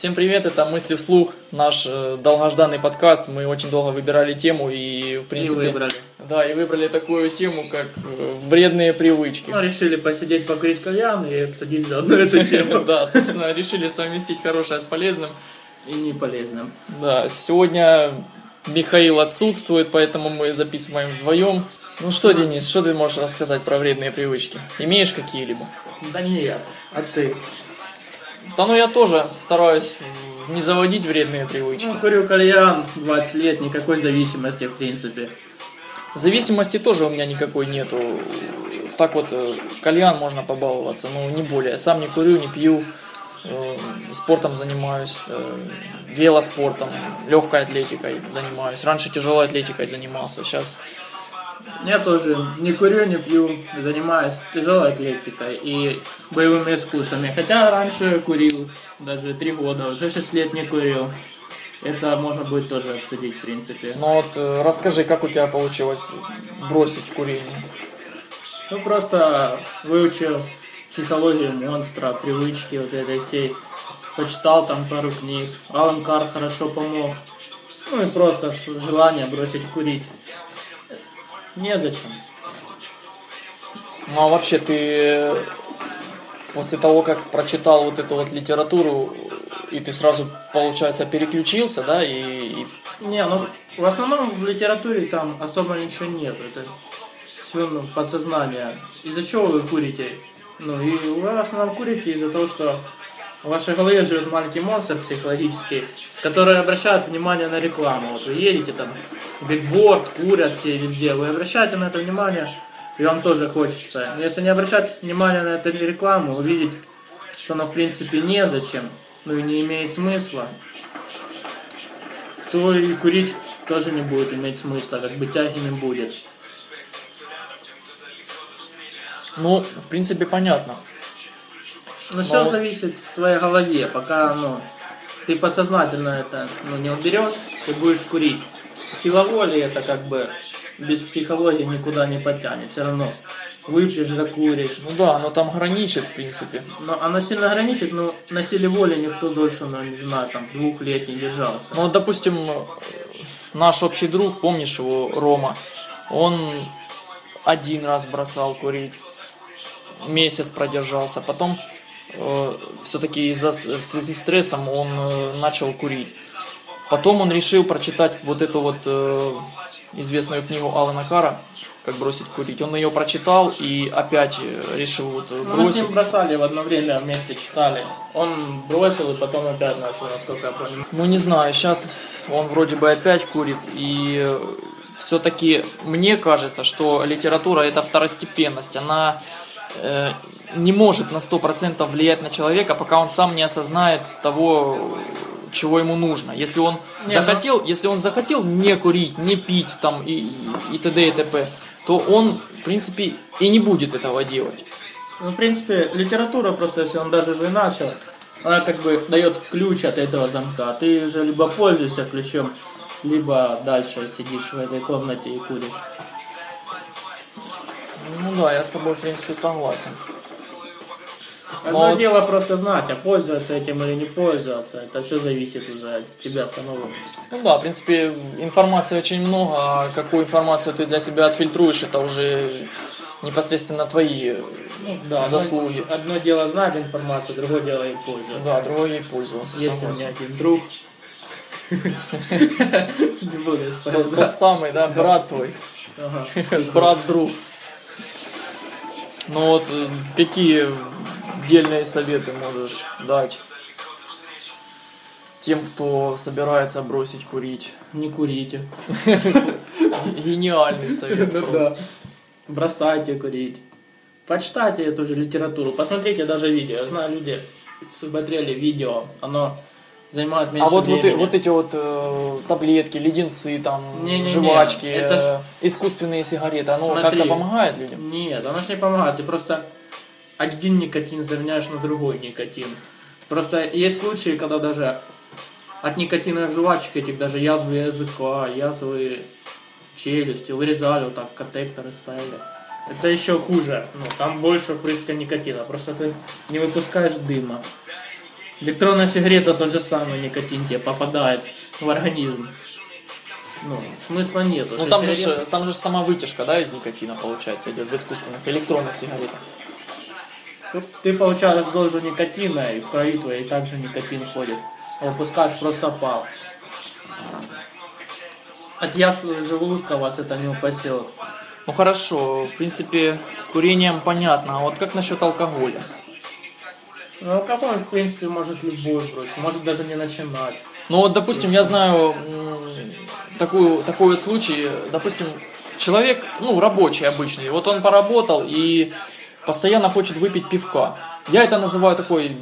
Всем привет, это «Мысли вслух», наш э, долгожданный подкаст. Мы очень долго выбирали тему и, в принципе... выбрали. Да, и выбрали такую тему, как э, вредные привычки. Ну, решили посидеть, покурить кальян и обсудить заодно эту тему. Да, собственно, решили совместить хорошее с полезным. И не полезным. Да, сегодня Михаил отсутствует, поэтому мы записываем вдвоем. Ну что, Денис, что ты можешь рассказать про вредные привычки? Имеешь какие-либо? Да нет, а ты? Да ну я тоже стараюсь не заводить вредные привычки. Ну, курю кальян 20 лет, никакой зависимости в принципе. Зависимости тоже у меня никакой нету. Так вот, э, кальян можно побаловаться, но не более. Сам не курю, не пью, э, спортом занимаюсь, э, велоспортом, легкой атлетикой занимаюсь. Раньше тяжелой атлетикой занимался, сейчас Я тоже не курю, не пью, занимаюсь тяжелой атлетикой и боевыми искусствами. Хотя раньше курил, даже три года, уже 6 лет не курил. Это можно будет тоже обсудить, в принципе. Ну вот э, расскажи, как у тебя получилось бросить курение? Ну, просто выучил психологию монстра, привычки вот этой всей. Почитал там пару книг. Алан Кар хорошо помог. Ну и просто желание бросить курить. Незачем. Ну а вообще ты после того, как прочитал вот эту вот литературу, и ты сразу, получается, переключился, да, и, и Не, ну в основном в литературе там особо ничего нет. Это все ну, подсознание. Из-за чего вы курите? Ну и вы в основном курите из-за того, что в вашей голове живет маленький монстр психологический, который обращает внимание на рекламу. Вот вы едете там, бигборд, курят все везде, вы обращаете на это внимание, и вам тоже хочется. Если не обращать внимания на эту рекламу, увидеть, что она в принципе незачем, ну и не имеет смысла, то и курить тоже не будет иметь смысла, как бы тяги не будет. ну, в принципе, понятно. Но все Ну, зависит в твоей голове, пока ну, ты подсознательно это ну, не уберешь, ты будешь курить. Сила воли это как бы без психологии никуда не потянет, все равно выпьешь, закуришь. Ну да, оно там граничит, в принципе. Но оно сильно ограничит, но на силе воли никто дольше, ну, не знаю, там, двух лет не держался. Ну вот, допустим, наш общий друг, помнишь его, Рома, он один раз бросал курить, месяц продержался, потом все-таки из-за с- в связи с стрессом он э, начал курить. Потом он решил прочитать вот эту вот э, известную книгу Алана Кара «Как бросить курить». Он ее прочитал и опять э, решил вот э, Ну, мы с бросить. ним бросали в одно время, вместе читали. Он бросил и потом опять начал, насколько я понимаю. Ну не знаю, сейчас он вроде бы опять курит, и все-таки мне кажется, что литература это второстепенность, она э, не может на 100% влиять на человека, пока он сам не осознает того, чего ему нужно. Если он Не, захотел, если он захотел не курить, не пить там и, и, и т.д. и т.п., то он, в принципе, и не будет этого делать. Ну, в принципе, литература просто, если он даже же начал, она как бы дает ключ от этого замка. Ты же либо пользуешься ключом, либо дальше сидишь в этой комнате и куришь. Ну да, я с тобой, в принципе, согласен. Одно вот- дело просто знать, а пользоваться этим или не пользоваться, это все зависит уже от тебя самого. Ну да, в принципе, информации очень много, а какую информацию ты для себя отфильтруешь, это уже непосредственно твои Ну, да, заслуги. Одно, одно дело знать информацию, другое дело и пользоваться. Да, другой ей пользовался, Есть у меня согласен. один друг. Не буду Тот, самый, да, брат твой, брат-друг. Ну вот, э, какие дельные советы можешь дать тем, кто собирается бросить курить? Не курите. Гениальный совет Ну просто. Бросайте курить. Почитайте эту же литературу. Посмотрите даже видео. Я знаю, люди смотрели видео. Оно занимает меньше А вот, вот, времени. вот эти вот э, таблетки, леденцы, там, Не-не-не, жвачки, это ж- э, искусственные сигареты, оно Смотри. как-то помогает людям? Нет, оно ж не помогает. Ты просто один никотин заменяешь на другой никотин. Просто есть случаи, когда даже от никотиновых жвачек этих даже язвы языка, язвы челюсти вырезали, вот так катетеры ставили. Это еще хуже. Ну, там больше впрыска никотина. Просто ты не выпускаешь дыма. Электронная сигарета тот же самый никотин тебе попадает в организм. Ну, смысла нету. Ну там же, там же сама вытяжка, да, из никотина, получается, идет в искусственных электронных сигаретах. Ты, ты получаешь дозу никотина, и в крови твоей также никотин ходит. А Выпускаешь просто пал. От язвы желудка вас это не упасет. Ну хорошо, в принципе, с курением понятно, а вот как насчет алкоголя? Ну, алкоголь, в принципе, может любой бросить, может даже не начинать. Ну вот, допустим, я знаю такую, такой вот случай, допустим, человек, ну, рабочий обычный, вот он поработал и постоянно хочет выпить пивка. Я это называю такой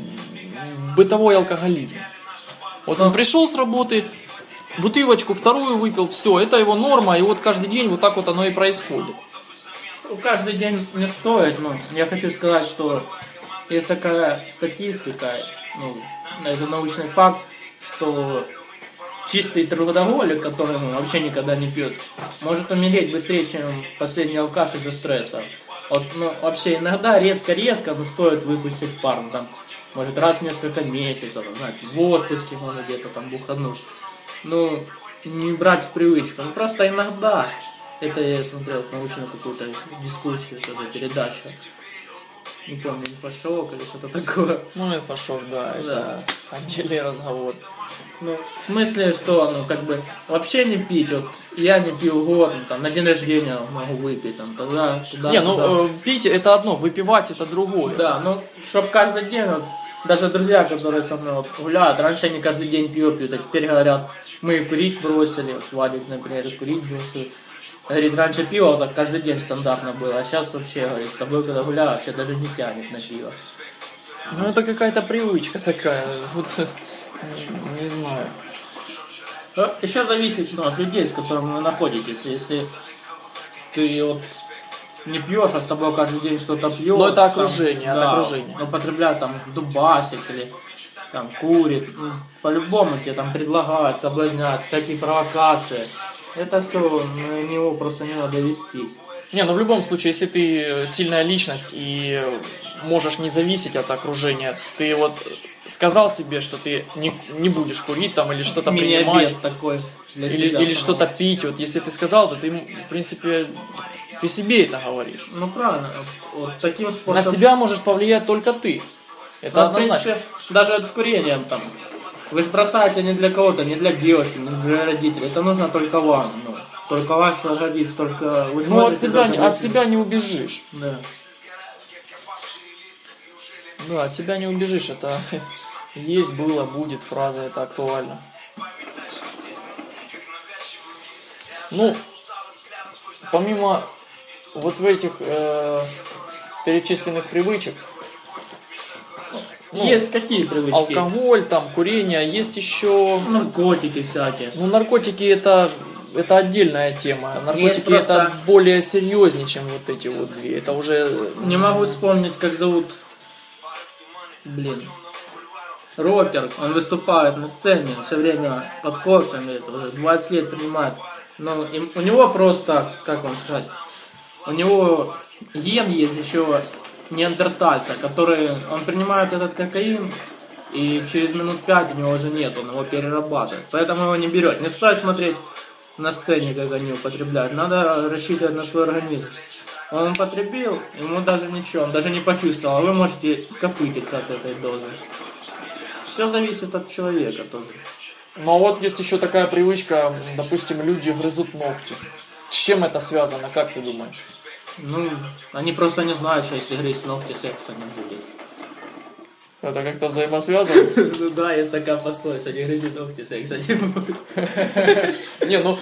бытовой алкоголизм. Вот он пришел с работы, бутылочку вторую выпил, все, это его норма, и вот каждый день вот так вот оно и происходит. Ну, Каждый день не стоит, но я хочу сказать, что есть такая статистика, ну, это научный факт, что чистый трудоголик, который ну, вообще никогда не пьет, может умереть быстрее, чем последний алкаш из-за стресса. Вот, ну, вообще иногда, редко-редко, но стоит выпустить пар, ну, там, может, раз в несколько месяцев, знаете, в отпуске, может, где-то там выходных. Ну, не брать в привычку, ну, просто иногда. Это я смотрел научную какую-то дискуссию, тоже передачу. Не помню, инфошок или что-то такое. Ну, инфошок, да, это отдельный разговор. Ну, в смысле, что, ну, как бы, вообще не пить, вот, я не пью год, ну, там, на день рождения могу выпить, там, тогда, туда, Не, ну, э, пить это одно, выпивать это другое. Да, ну, чтоб каждый день, вот, даже друзья, которые со мной вот, гуляют, раньше они каждый день пьют, пьют, а теперь говорят, мы курить бросили, вот, Вадик, например, курить бросил. Говорит, раньше пиво так каждый день стандартно было, а сейчас вообще, говорит, с тобой когда гуляю, вообще даже не тянет на пиво. Ну, это какая-то привычка такая. Вот, не знаю. Еще зависит ну, от людей, с которыми вы находитесь. Если ты вот не пьешь, а с тобой каждый день что-то пьет. Но это окружение, от окружения. Употребляет там дубасик или там курит. ну, По-любому тебе там предлагают, соблазняют, всякие провокации. Это все, на него просто не надо вестись. Не, ну в любом случае, если ты сильная личность и можешь не зависеть от окружения, ты вот сказал себе, что ты не, не будешь курить там или что-то принимать, такой для или, себя или что-то пить, вот если ты сказал, то ты, в принципе, ты себе это говоришь. Ну правильно, вот таким На способом. себя можешь повлиять только ты. Это Ну, в однозначно. принципе, даже с курением там. Вы же бросаете не для кого-то, не для девушки, не для родителей. Это нужно только вам. Ну, только ваш организм, только вы Ну от себя, не- от себя не убежишь. Да. Да, от себя не убежишь. Это есть, было, будет фраза, это актуально. Ну, помимо вот в этих э, перечисленных привычек, Ну, Есть какие привычки? алкоголь, там, курение, есть еще... Наркотики всякие. Ну, наркотики это, это отдельная тема. Наркотики просто- это более серьезнее, чем вот эти вот две. Это уже... Не могу вспомнить, как зовут. Блин. Рокер, он выступает на сцене, все время под кофтами, это уже 20 лет принимает. Но им- у него просто, как вам сказать, у него ген есть еще неандертальца, который, он принимает этот кокаин, и через минут пять у него уже нет, он его перерабатывает. Поэтому его не берет. Не стоит смотреть на сцене, как они употребляют. Надо рассчитывать на свой организм. Он употребил, ему даже ничего, он даже не почувствовал, а вы можете скопытиться от этой дозы. Все зависит от человека тоже. Но вот есть еще такая привычка, допустим, люди грызут ногти. С чем это связано, как ты думаешь? Ну, они просто не знают, что если грызть ногти, секса не будет. Это как-то взаимосвязано? Ну да, есть такая пословица, не грызи ногти, секса не будет. Не, ну,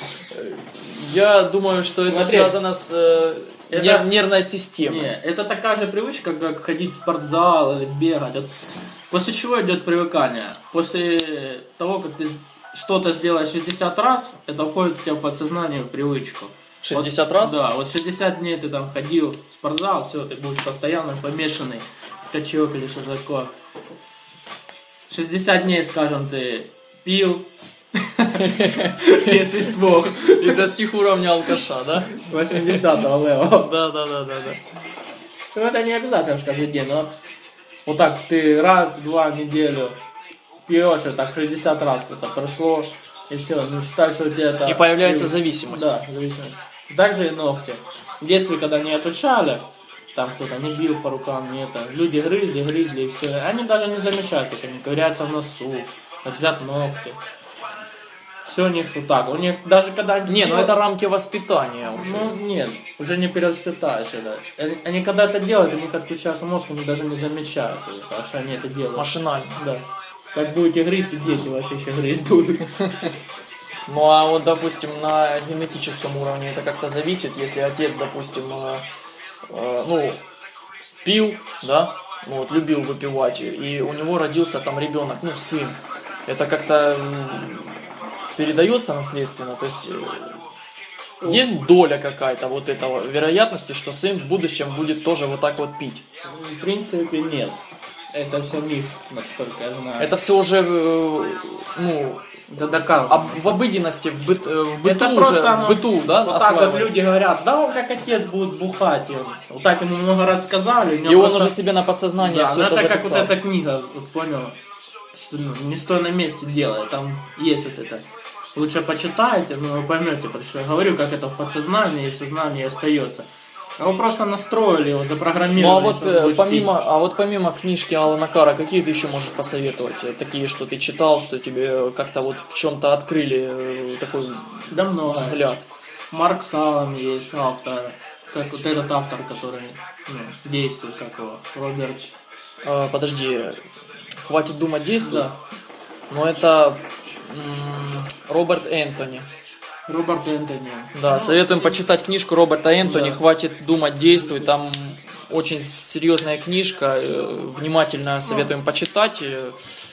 я думаю, что это связано с э, нервной системой. Не, это такая же привычка, как ходить в спортзал или бегать. После чего идет привыкание? После того, как ты что-то сделаешь 60 раз, это входит у тебя в подсознание в привычку. 60 Вот- раз? Да, вот 60 дней ты там ходил в спортзал, все, ты будешь постоянно помешанный, качок или такое. 60 дней, скажем, ты пил, если смог, И достиг уровня алкаша, да? 80-го левого. Да, да, да, да, да. Ну, это не обязательно каждый день, но вот так ты раз, два в неделю пьешь, и так 60 раз это прошло, и все, ну считай, что это... И появляется зависимость. Да, зависимость. Также и ногти. В детстве, когда не отучали, там кто-то не бил по рукам, не это, люди грызли, грызли, и все. Они даже не замечают, как они ковыряются в носу, отрезают ногти. Все у них вот так. У них даже когда... они Не, ну это рамки воспитания уже. ну нет, уже не перевоспитаешь это. Они, они когда это делают, у них отключается мозг, они даже не замечают, это, что они это делают. Машинально. Да. Как будете грызть, и дети вообще еще грызть будут. Ну а вот, допустим, на генетическом уровне это как-то зависит, если отец, допустим, э, э, ну, пил, да, ну, вот, любил выпивать, и у него родился там ребенок, ну, сын. Это как-то передается наследственно, то есть э, есть доля какая-то вот этого вероятности, что сын в будущем будет тоже вот так вот пить. В принципе, нет. Это все миф, насколько я знаю. Это все уже, э, ну, это доказано. об- в обыденности, в, быт- э, в быту Это уже, оно- в быту, да, Вот так вот люди говорят, да, он как отец будет бухать. И он- вот так ему много раз сказали. него И он уже себе на подсознание Да, все ну это это как записал. вот эта книга, вот понял, что ну, не стой на месте делай, там есть вот это. Лучше почитайте, но вы поймете, потому что я говорю, как это в подсознании и в сознании остается. Его просто настроили, его запрограммировали. Ну а вот э, помимо, а вот помимо книжки Алана Кара, какие ты еще можешь посоветовать? Э, Такие, что ты читал, что тебе как-то вот в чем-то открыли э, такой Да много. взгляд. Марк Салом есть автор, как вот этот автор, который ну, действует, как его, Роберт. Э, подожди, хватит думать действуй. Да. Но это м, Роберт Энтони. Роберт Энтони. Да, советуем почитать книжку Роберта Энтони. Да. Хватит думать, действуй. Там очень серьезная книжка. э, Внимательно советуем почитать. Э,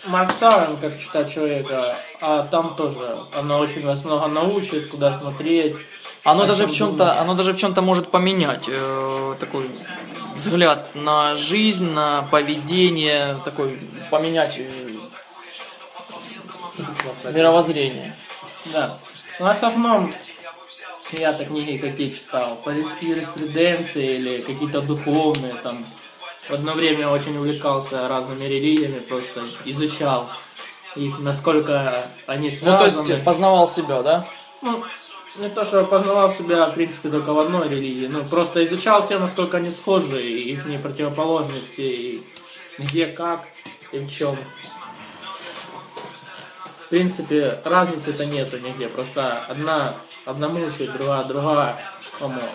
Марк Салом, как читать человека, а там тоже, оно очень вас много научит, куда смотреть. Оно даже в чем-то, оно даже в чем-то может поменять э, такой взгляд на жизнь, на поведение, такой поменять э, мировоззрение. Да. Ну, в основном, я-то книги какие читал, по юрис- юриспруденции или какие-то духовные, там, в одно время очень увлекался разными религиями, просто изучал их, насколько они связаны. Ну, то есть познавал себя, да? Ну, не то, что познавал себя, в принципе, только в одной религии, ну, просто изучал все, насколько они схожи, и их противоположности, и где, как, и в чем. В принципе, разницы-то нету нигде, просто одна одному учит, другая другая,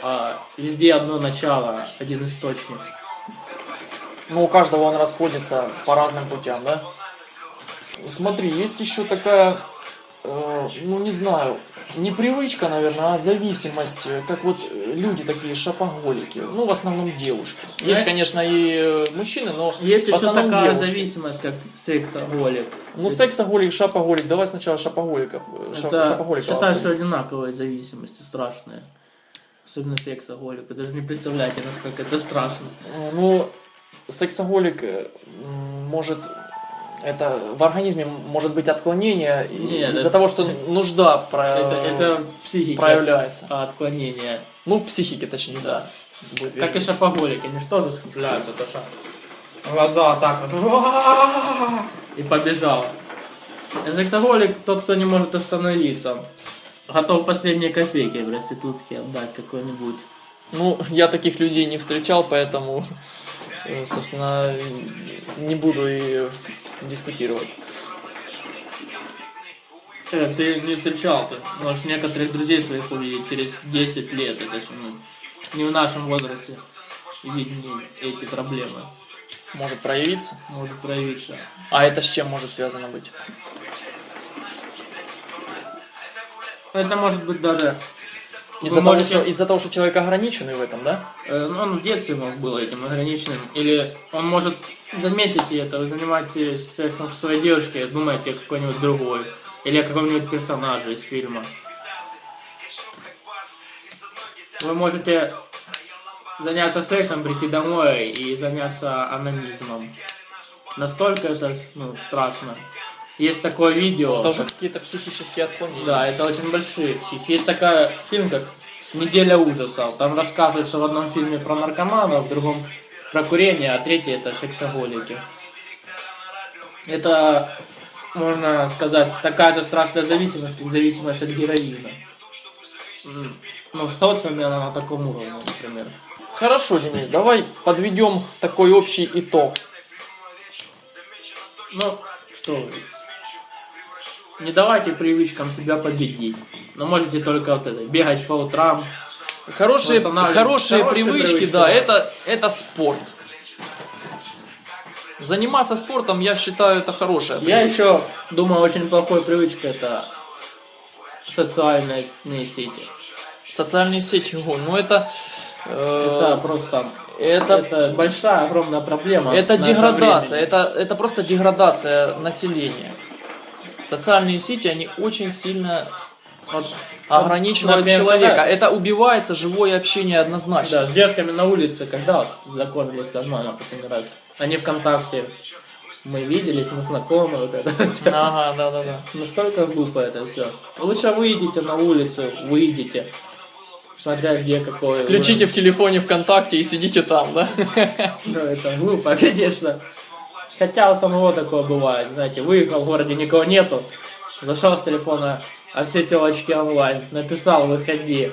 а везде одно начало, один источник. Ну, у каждого он расходится по разным путям, да? Смотри, есть еще такая, э, ну не знаю, не привычка, наверное, а зависимость, э, как вот э, люди такие шопоголики, ну в основном девушки. Есть, Знаешь- конечно, и э, мужчины, но Есть в еще такая девушки. зависимость, как сексоголик. Ну, сексоголик, шопоголик, давай сначала шопоголика. шо- Это, шопоголика считаю, что одинаковые зависимости, страшные. Особенно сексоголик. Вы даже не представляете, насколько это страшно. Ну, сексоголик может это в организме может быть отклонение из-за того, что нужда про- Это, это проявляется. а, Отклонение. Ну, в психике, точнее, да. Будет Как и вернее. шопоголики, они же тоже скупляются, то что глаза так вот и побежал. Сексоголик тот, кто не может остановиться. Готов последние копейки проститутке отдать какой-нибудь. Ну, я таких людей не встречал, поэтому, собственно, не буду и дискутировать. Э, ты не встречал, ты можешь некоторых друзей своих увидеть через 10 лет. Это же ну, не в нашем возрасте видеть эти проблемы. Может проявиться. Может проявиться. А это с чем может связано быть? Это может быть даже... Из-за того, можете- что, из-за того, что человек ограниченный в этом, да? Э, ну, он в детстве мог был этим ограниченным. Или он может заметить это, вы занимаетесь сексом со своей девушкой, думаете о какой-нибудь другой. Или о каком-нибудь персонаже из фильма. Вы можете заняться сексом, прийти домой и заняться анонизмом. Настолько это ну, страшно. Есть такое видео. Тоже какие-то психические отклонения. Да, это очень большие психи. Есть такая фильм, как «Неделя ужасов». Там рассказывается в одном фильме про наркоманов, в другом про курение, а третий это сексоголики. Это можно сказать, такая же страшная зависимость, как зависимость от героина. М, Ну, в социуме она на таком уровне, например. Хорошо, Денис, давай подведем такой общий итог. Ну, что вы. Не давайте привычкам себя победить. Но можете только вот это, бегать по утрам. Хорошие, хорошие привычки, привычки, да, это, это спорт. Заниматься спортом, я считаю, это хорошая Я еще думаю, очень плохой привычка это социальные сети. Социальные сети, ого, ну это... э, Это просто это, это большая, огромная проблема. это деградация, это, это просто деградация населения. Социальные сети, они очень сильно ограничивают например, человека. когда- Это убивается живое общение однозначно. Да, с девушками на улице, когда знакомились нормально последний раз. Они ВКонтакте. Мы виделись, мы знакомы, вот это всё. Ага, да, да, да. Настолько глупо это все. Лучше выйдите на улицу, выйдите. Смотря где какой. Включите в телефоне ВКонтакте и сидите там, да? уровень. Ну, это глупо, конечно. Хотя у самого такое бывает, знаете, выехал в городе, никого нету, зашел с телефона, а все телочки онлайн, написал, выходи.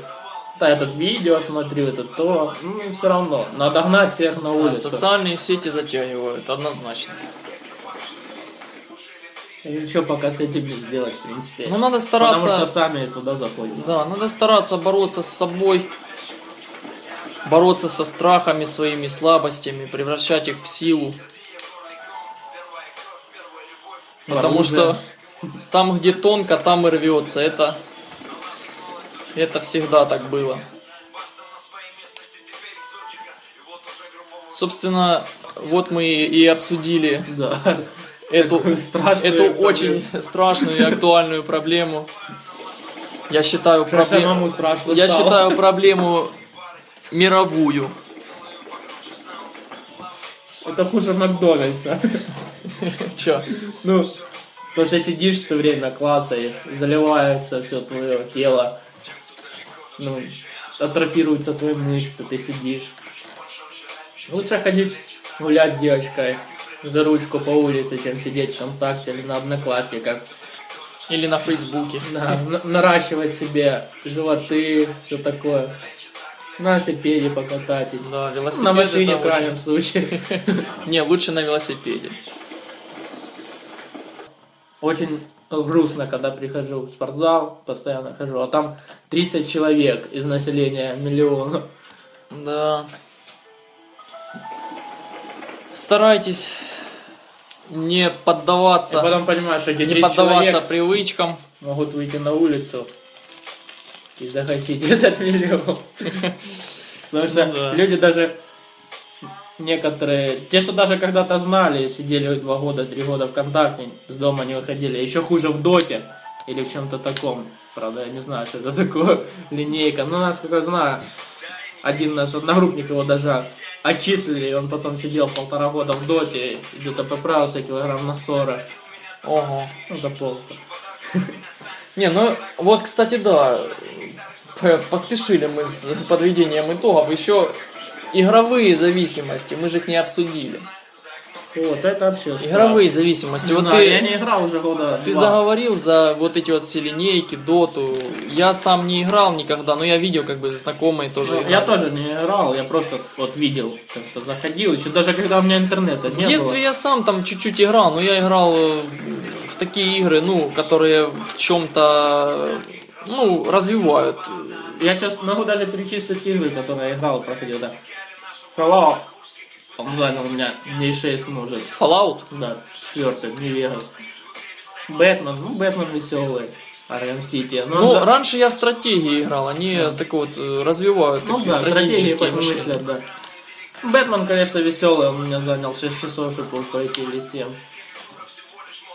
Да, я тут видео смотрю, это то, ну, все равно, надо гнать всех на улицу. социальные сети затягивают, однозначно. И ничего пока с этим не сделать, в принципе. Ну, надо Потому что стараться, сами туда заходим. да, надо стараться бороться с собой, бороться со страхами, своими слабостями, превращать их в силу. Потому Оружие. что там, где тонко, там и рвется. Это, это всегда так было. Собственно, вот мы и обсудили Да. эту, эту проблему. очень страшную и актуальную проблему. Я считаю, Прям пробле- самому страшно я стало. считаю проблему мировую. Это хуже Макдональдса. Чё? Ну, потому что сидишь все время, клацаешь, заливается все твое тело. Ну, атрофируются твои мышцы, ты сидишь. Лучше ходить гулять с девочкой за ручку по улице, чем сидеть ВКонтакте или на одноклассниках. Или на Фейсбуке. Да, на- наращивать себе животы, все такое. На велосипеде покатайтесь. Да, велосипед На машине в крайнем случае. Не, лучше на велосипеде. Очень грустно, когда прихожу в спортзал, постоянно хожу, а там 30 человек из населения миллиона. Да. Старайтесь не И поддаваться, потом понимаешь, что эти не 30 поддаваться привычкам. могут выйти на улицу и загасить этот миллион. Потому что Ну люди даже некоторые, те, что даже когда-то знали, сидели два года, три года ВКонтакте, с дома не выходили, еще хуже в доте или в чем-то таком. Правда, я не знаю, что это такое, линейка. Но насколько я знаю, один наш одногруппник его даже отчислили, он потом сидел полтора года в доте, где-то поправился килограмм на 40. Ого. Ну, за полку. Не, ну вот, кстати, да, поспешили мы с подведением итогов. Еще игровые зависимости, мы же их не обсудили. Вот, это вообще Игровые зависимости. Вот Да, я ты, не играл уже года ты два. заговорил за вот эти вот все линейки, доту. Я сам не играл никогда, но я видел, как бы знакомые тоже Ну, играли. Я тоже не играл, я просто вот видел, как-то заходил, еще даже когда у меня интернета В не детстве я сам там чуть-чуть играл, но я играл э, в такие игры, ну, которые в чем-то, ну, развивают. Я сейчас могу даже перечислить игры, которые я играл, проходил, да. Fallout. Он занял у меня дней 6 может. Fallout? Да, четвертый, New Vegas. Бэтмен, ну, Бэтмен веселый. Арkham Сити. Ну, Ну, да, раньше я в стратегии играл, они так вот э, развивают ну такие да, стратегии стратегические мыслят, да. Бэтмен, конечно, веселый, он у меня занял 6 часов, чтобы пройти или 7.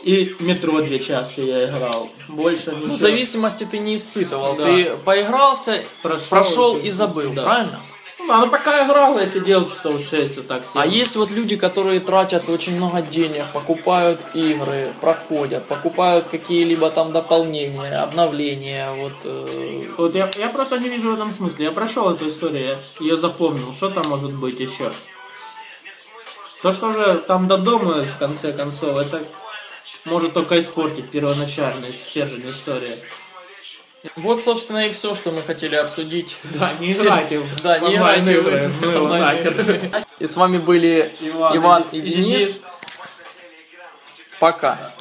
И метро две части я играл. Больше ничего. Ну, зависимости ты не испытывал. Да. Ты поигрался, Прошел прошел, и- и забыл, да. правильно? Ну, ну пока играл, я сидел часов 6, вот так А сидел. есть вот люди, которые тратят очень много денег, покупают игры, проходят, покупают какие-либо там дополнения, обновления, вот. э, Вот я, я просто не вижу в этом смысла. Я прошел эту историю, я ее запомнил. Что там может быть еще? То, что уже там додумают в конце концов, это может только испортить первоначальный стержень истории. Вот, собственно, и все, что мы хотели обсудить. Да, не играйте в Да, не играйте в. И с вами были Иван и Денис. Пока.